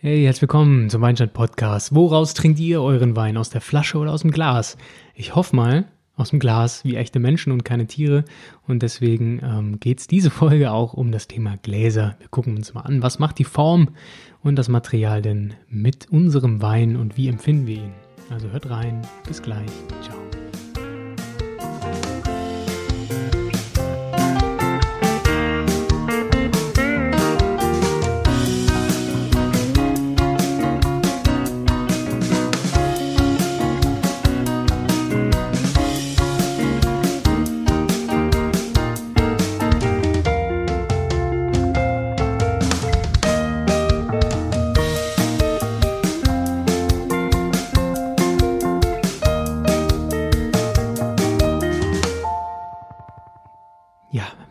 Hey, herzlich willkommen zum Weinstand Podcast. Woraus trinkt ihr euren Wein? Aus der Flasche oder aus dem Glas? Ich hoffe mal aus dem Glas wie echte Menschen und keine Tiere. Und deswegen ähm, geht es diese Folge auch um das Thema Gläser. Wir gucken uns mal an, was macht die Form und das Material denn mit unserem Wein und wie empfinden wir ihn. Also hört rein. Bis gleich. Ciao.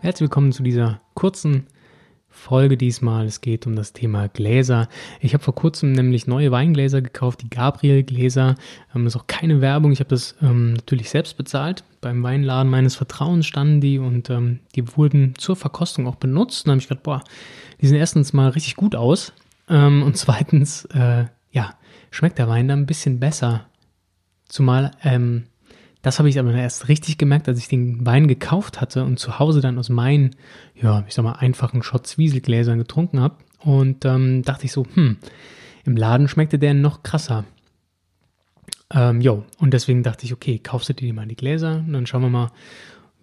Herzlich willkommen zu dieser kurzen Folge diesmal. Es geht um das Thema Gläser. Ich habe vor kurzem nämlich neue Weingläser gekauft, die Gabriel-Gläser. Ähm, das ist auch keine Werbung. Ich habe das ähm, natürlich selbst bezahlt. Beim Weinladen meines Vertrauens standen die und ähm, die wurden zur Verkostung auch benutzt. Und da habe ich gedacht, boah, die sehen erstens mal richtig gut aus. Ähm, und zweitens, äh, ja, schmeckt der Wein dann ein bisschen besser. Zumal, ähm, das habe ich aber erst richtig gemerkt, als ich den Wein gekauft hatte und zu Hause dann aus meinen, ja, ich sag mal, einfachen Schott-Zwieselgläsern getrunken habe. Und ähm, dachte ich so, hm, im Laden schmeckte der noch krasser. Ähm, jo, und deswegen dachte ich, okay, kaufst du dir mal die Gläser und dann schauen wir mal,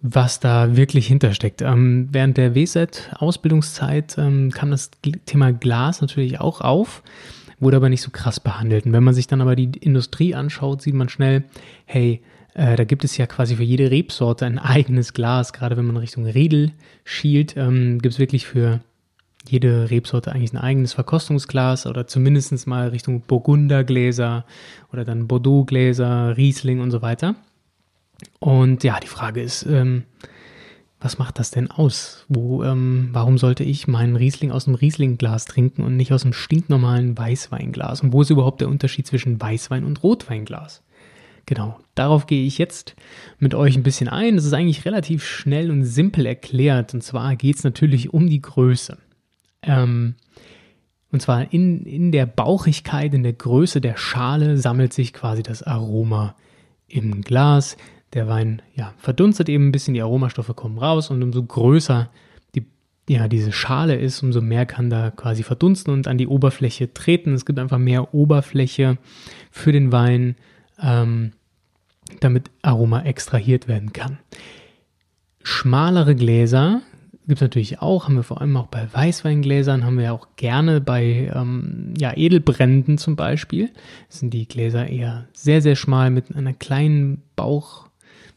was da wirklich hintersteckt. Ähm, während der WSET-Ausbildungszeit ähm, kam das Thema Glas natürlich auch auf, wurde aber nicht so krass behandelt. Und wenn man sich dann aber die Industrie anschaut, sieht man schnell, hey, äh, da gibt es ja quasi für jede Rebsorte ein eigenes Glas. Gerade wenn man Richtung Riedel schielt, ähm, gibt es wirklich für jede Rebsorte eigentlich ein eigenes Verkostungsglas oder zumindest mal Richtung Burgundergläser oder dann Bordeauxgläser, Riesling und so weiter. Und ja, die Frage ist, ähm, was macht das denn aus? Wo, ähm, warum sollte ich meinen Riesling aus einem Rieslingglas trinken und nicht aus einem stinknormalen Weißweinglas? Und wo ist überhaupt der Unterschied zwischen Weißwein und Rotweinglas? Genau, darauf gehe ich jetzt mit euch ein bisschen ein. Das ist eigentlich relativ schnell und simpel erklärt. Und zwar geht es natürlich um die Größe. Ähm, und zwar in, in der Bauchigkeit, in der Größe der Schale sammelt sich quasi das Aroma im Glas. Der Wein ja, verdunstet eben ein bisschen, die Aromastoffe kommen raus und umso größer die, ja, diese Schale ist, umso mehr kann da quasi verdunsten und an die Oberfläche treten. Es gibt einfach mehr Oberfläche für den Wein ähm, damit Aroma extrahiert werden kann. Schmalere Gläser gibt es natürlich auch, haben wir vor allem auch bei Weißweingläsern, haben wir auch gerne bei ähm, ja, Edelbränden zum Beispiel. Sind die Gläser eher sehr, sehr schmal mit einer kleinen Bauch,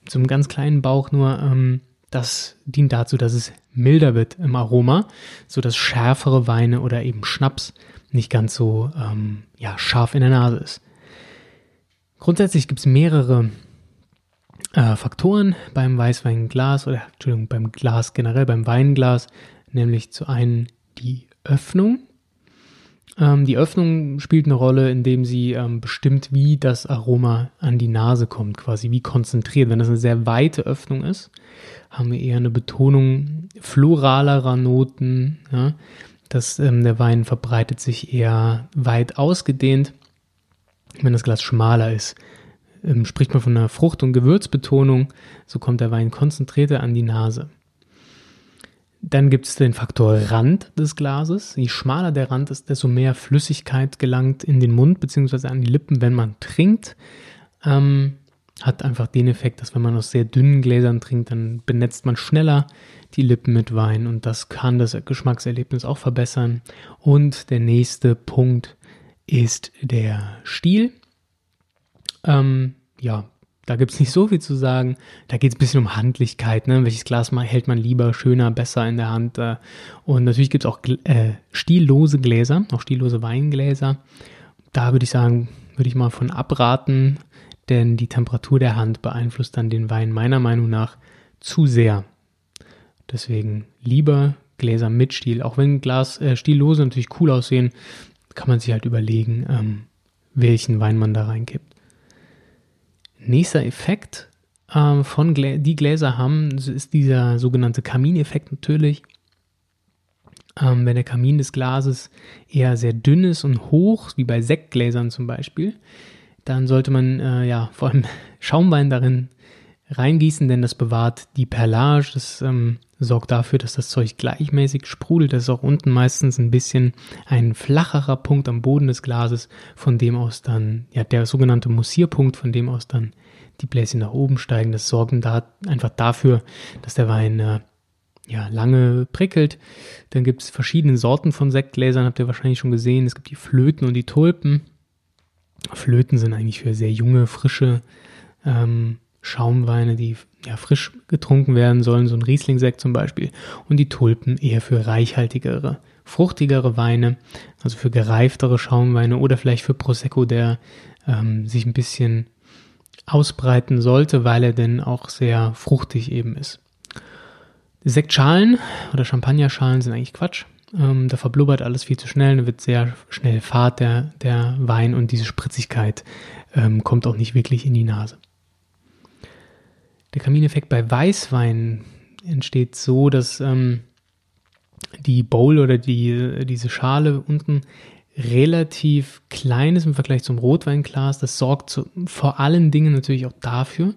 mit so einem ganz kleinen Bauch nur. Ähm, das dient dazu, dass es milder wird im Aroma, sodass schärfere Weine oder eben Schnaps nicht ganz so ähm, ja, scharf in der Nase ist. Grundsätzlich gibt es mehrere äh, Faktoren beim Weißweinglas oder Entschuldigung, beim Glas generell, beim Weinglas, nämlich zu einen die Öffnung. Ähm, die Öffnung spielt eine Rolle, indem sie ähm, bestimmt, wie das Aroma an die Nase kommt, quasi wie konzentriert. Wenn das eine sehr weite Öffnung ist, haben wir eher eine Betonung floralerer Noten. Ja? Das, ähm, der Wein verbreitet sich eher weit ausgedehnt wenn das Glas schmaler ist, ähm, spricht man von einer Frucht- und Gewürzbetonung, so kommt der Wein konzentrierter an die Nase. Dann gibt es den Faktor Rand des Glases. Je schmaler der Rand ist, desto mehr Flüssigkeit gelangt in den Mund bzw. an die Lippen, wenn man trinkt. Ähm, hat einfach den Effekt, dass wenn man aus sehr dünnen Gläsern trinkt, dann benetzt man schneller die Lippen mit Wein und das kann das Geschmackserlebnis auch verbessern. Und der nächste Punkt ist der Stiel. Ähm, ja, da gibt es nicht so viel zu sagen. Da geht es ein bisschen um Handlichkeit. Ne? Welches Glas hält man lieber, schöner, besser in der Hand? Äh, und natürlich gibt es auch äh, stiellose Gläser, auch stiellose Weingläser. Da würde ich sagen, würde ich mal von abraten, denn die Temperatur der Hand beeinflusst dann den Wein meiner Meinung nach zu sehr. Deswegen lieber Gläser mit Stiel, auch wenn Glas äh, stiellose natürlich cool aussehen, kann man sich halt überlegen, ähm, welchen Wein man da reinkippt. Nächster Effekt ähm, von Glä die Gläser haben, ist dieser sogenannte Kamineffekt natürlich. Ähm, wenn der Kamin des Glases eher sehr dünn ist und hoch, wie bei Sektgläsern zum Beispiel, dann sollte man äh, ja vor allem Schaumwein darin reingießen, denn das bewahrt die Perlage. Das ähm, sorgt dafür, dass das Zeug gleichmäßig sprudelt. Das ist auch unten meistens ein bisschen ein flacherer Punkt am Boden des Glases, von dem aus dann, ja, der sogenannte Mussierpunkt, von dem aus dann die Bläschen nach oben steigen. Das sorgt da einfach dafür, dass der Wein äh, ja, lange prickelt. Dann gibt es verschiedene Sorten von Sektgläsern, habt ihr wahrscheinlich schon gesehen. Es gibt die Flöten und die Tulpen. Flöten sind eigentlich für sehr junge, frische ähm, Schaumweine, die ja, frisch getrunken werden sollen, so ein Rieslingsekt zum Beispiel. Und die Tulpen eher für reichhaltigere, fruchtigere Weine, also für gereiftere Schaumweine oder vielleicht für Prosecco, der ähm, sich ein bisschen ausbreiten sollte, weil er denn auch sehr fruchtig eben ist. Sektschalen oder Champagnerschalen sind eigentlich Quatsch. Ähm, da verblubbert alles viel zu schnell, da wird sehr schnell fad der, der Wein und diese Spritzigkeit ähm, kommt auch nicht wirklich in die Nase. Der Kamineffekt bei Weißwein entsteht so, dass ähm, die Bowl oder die, diese Schale unten relativ klein ist im Vergleich zum Rotweinglas. Das sorgt zu, vor allen Dingen natürlich auch dafür,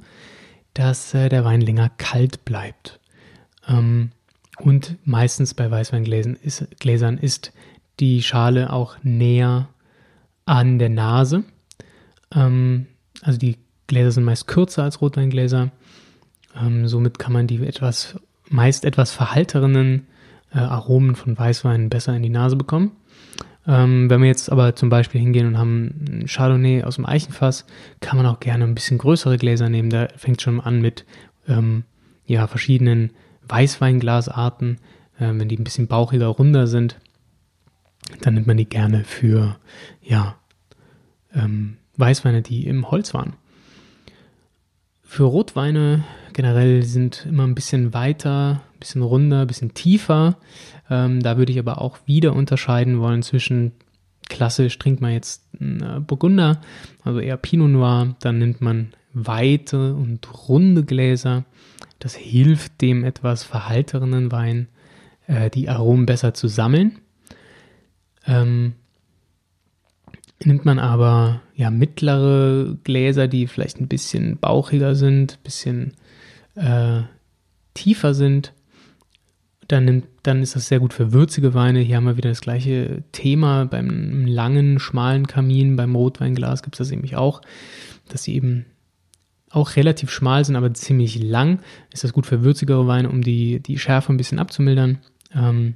dass äh, der Wein länger kalt bleibt. Ähm, und meistens bei Weißweingläsern ist, Gläsern ist die Schale auch näher an der Nase. Ähm, also die Gläser sind meist kürzer als Rotweingläser. Ähm, somit kann man die etwas, meist etwas verhalterenen äh, Aromen von Weißweinen besser in die Nase bekommen. Ähm, wenn wir jetzt aber zum Beispiel hingehen und haben ein Chardonnay aus dem Eichenfass, kann man auch gerne ein bisschen größere Gläser nehmen. Da fängt schon an mit ähm, ja, verschiedenen Weißweinglasarten. Äh, wenn die ein bisschen bauchiger, runder sind, dann nimmt man die gerne für ja, ähm, Weißweine, die im Holz waren. Für Rotweine generell sind immer ein bisschen weiter, ein bisschen runder, ein bisschen tiefer. Ähm, da würde ich aber auch wieder unterscheiden wollen zwischen klassisch trinkt man jetzt einen äh, Burgunder, also eher Pinot Noir, dann nimmt man weite und runde Gläser. Das hilft dem etwas verhalterenen Wein, äh, die Aromen besser zu sammeln. Ähm, nimmt man aber ja mittlere Gläser, die vielleicht ein bisschen bauchiger sind, ein bisschen äh, tiefer sind, dann, nimmt, dann ist das sehr gut für würzige Weine. Hier haben wir wieder das gleiche Thema. Beim langen, schmalen Kamin, beim Rotweinglas gibt es das nämlich auch, dass sie eben auch relativ schmal sind, aber ziemlich lang. Ist das gut für würzigere Weine, um die, die Schärfe ein bisschen abzumildern. Ähm,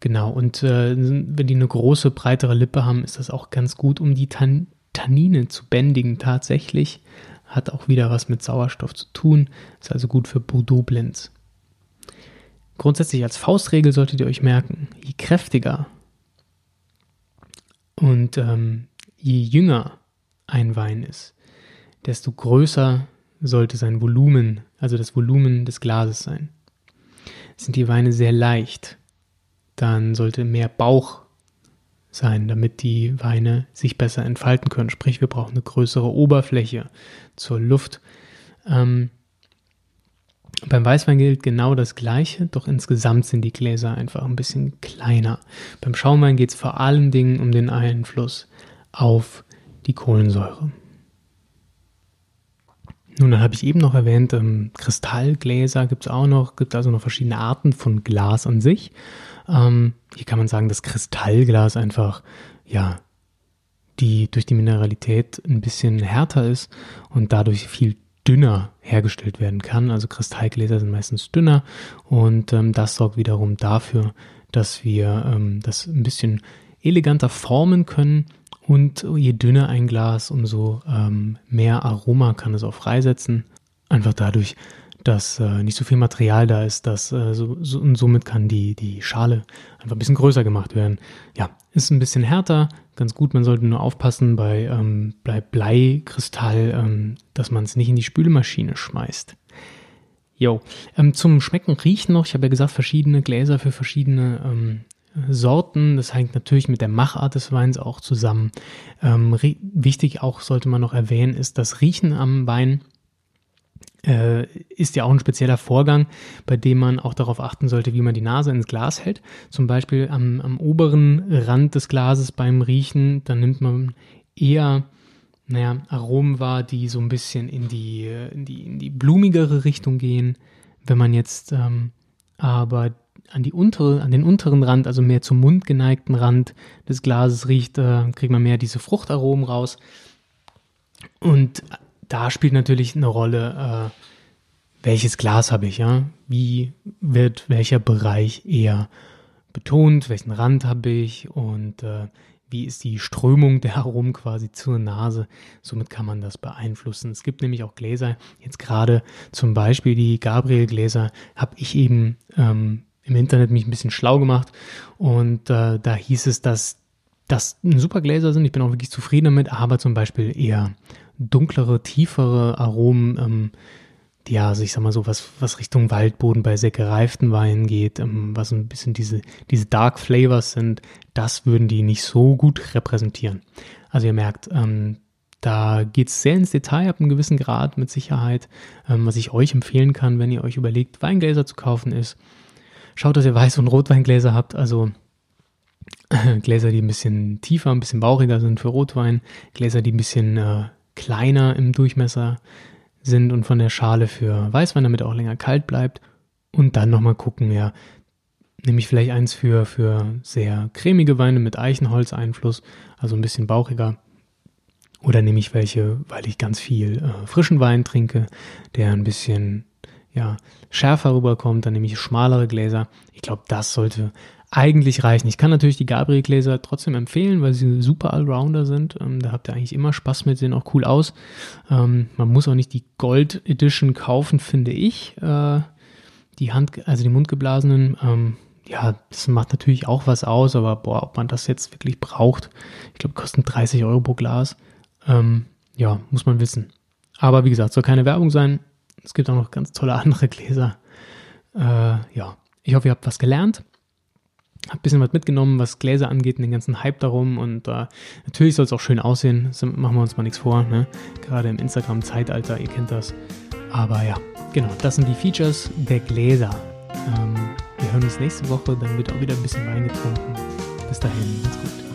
genau, und äh, wenn die eine große, breitere Lippe haben, ist das auch ganz gut, um die Tan Tannine zu bändigen tatsächlich. Hat auch wieder was mit Sauerstoff zu tun. Ist also gut für Bordeaux Blends. Grundsätzlich als Faustregel solltet ihr euch merken, je kräftiger und ähm, je jünger ein Wein ist, desto größer sollte sein Volumen, also das Volumen des Glases sein. Sind die Weine sehr leicht, dann sollte mehr Bauch sein, damit die Weine sich besser entfalten können. Sprich, wir brauchen eine größere Oberfläche zur Luft. Ähm, beim Weißwein gilt genau das Gleiche, doch insgesamt sind die Gläser einfach ein bisschen kleiner. Beim Schaumwein geht es vor allen Dingen um den Einfluss auf die Kohlensäure. Nun, dann habe ich eben noch erwähnt, ähm, Kristallgläser gibt es auch noch, gibt also noch verschiedene Arten von Glas an sich. Ähm, hier kann man sagen, dass Kristallglas einfach, ja, die durch die Mineralität ein bisschen härter ist und dadurch viel dünner hergestellt werden kann. Also Kristallgläser sind meistens dünner und ähm, das sorgt wiederum dafür, dass wir ähm, das ein bisschen eleganter formen können und je dünner ein Glas, umso ähm, mehr Aroma kann es auch freisetzen. Einfach dadurch, dass äh, nicht so viel Material da ist, dass, äh, so, so, und somit kann die, die Schale einfach ein bisschen größer gemacht werden. Ja, ist ein bisschen härter, ganz gut. Man sollte nur aufpassen bei, ähm, bei Bleikristall, ähm, dass man es nicht in die Spülmaschine schmeißt. Jo, ähm, zum Schmecken, Riechen noch. Ich habe ja gesagt, verschiedene Gläser für verschiedene ähm, Sorten. Das hängt natürlich mit der Machart des Weins auch zusammen. Ähm, wichtig auch sollte man noch erwähnen, ist das Riechen am Wein äh, ist ja auch ein spezieller Vorgang, bei dem man auch darauf achten sollte, wie man die Nase ins Glas hält. Zum Beispiel am, am oberen Rand des Glases beim Riechen, dann nimmt man eher naja, Aromen wahr, die so ein bisschen in die, in die, in die blumigere Richtung gehen. Wenn man jetzt ähm, aber an, die untere, an den unteren Rand, also mehr zum Mund geneigten Rand des Glases riecht, äh, kriegt man mehr diese Fruchtaromen raus. Und da spielt natürlich eine Rolle, äh, welches Glas habe ich, ja? Wie wird welcher Bereich eher betont, welchen Rand habe ich und äh, wie ist die Strömung der Aromen quasi zur Nase. Somit kann man das beeinflussen. Es gibt nämlich auch Gläser, jetzt gerade zum Beispiel die Gabriel-Gläser, habe ich eben ähm, im Internet mich ein bisschen schlau gemacht und äh, da hieß es, dass das super Gläser sind. Ich bin auch wirklich zufrieden damit, aber zum Beispiel eher dunklere, tiefere Aromen, ähm, ja, also ich sag mal so, was, was Richtung Waldboden bei sehr gereiften Weinen geht, ähm, was ein bisschen diese, diese Dark Flavors sind, das würden die nicht so gut repräsentieren. Also ihr merkt, ähm, da geht es sehr ins Detail ab einem gewissen Grad mit Sicherheit. Ähm, was ich euch empfehlen kann, wenn ihr euch überlegt, Weingläser zu kaufen, ist, schaut, dass ihr Weiß- und Rotweingläser habt, also Gläser, die ein bisschen tiefer, ein bisschen bauchiger sind für Rotwein, Gläser, die ein bisschen äh, kleiner im Durchmesser sind und von der Schale für Weißwein, damit auch länger kalt bleibt. Und dann nochmal gucken, ja, nehme ich vielleicht eins für, für sehr cremige Weine mit Eichenholzeinfluss, also ein bisschen bauchiger. Oder nehme ich welche, weil ich ganz viel äh, frischen Wein trinke, der ein bisschen ja, schärfer rüberkommt, dann nehme ich schmalere Gläser. Ich glaube, das sollte eigentlich reichen. Ich kann natürlich die Gabriel-Gläser trotzdem empfehlen, weil sie super Allrounder sind. Ähm, da habt ihr eigentlich immer Spaß mit, sehen auch cool aus. Ähm, man muss auch nicht die Gold Edition kaufen, finde ich. Äh, die Hand, also die mundgeblasenen, ähm, ja, das macht natürlich auch was aus, aber boah, ob man das jetzt wirklich braucht, ich glaube, kosten 30 Euro pro Glas. Ähm, ja, muss man wissen. Aber wie gesagt, soll keine Werbung sein. Es gibt auch noch ganz tolle andere Gläser. Äh, ja, ich hoffe, ihr habt was gelernt. Hab ein bisschen was mitgenommen, was Gläser angeht und den ganzen Hype darum. Und äh, natürlich soll es auch schön aussehen. Das machen wir uns mal nichts vor. Ne? Gerade im Instagram-Zeitalter, ihr kennt das. Aber ja, genau, das sind die Features der Gläser. Ähm, wir hören uns nächste Woche, dann wird auch wieder ein bisschen Wein getrunken. Bis dahin, macht's gut.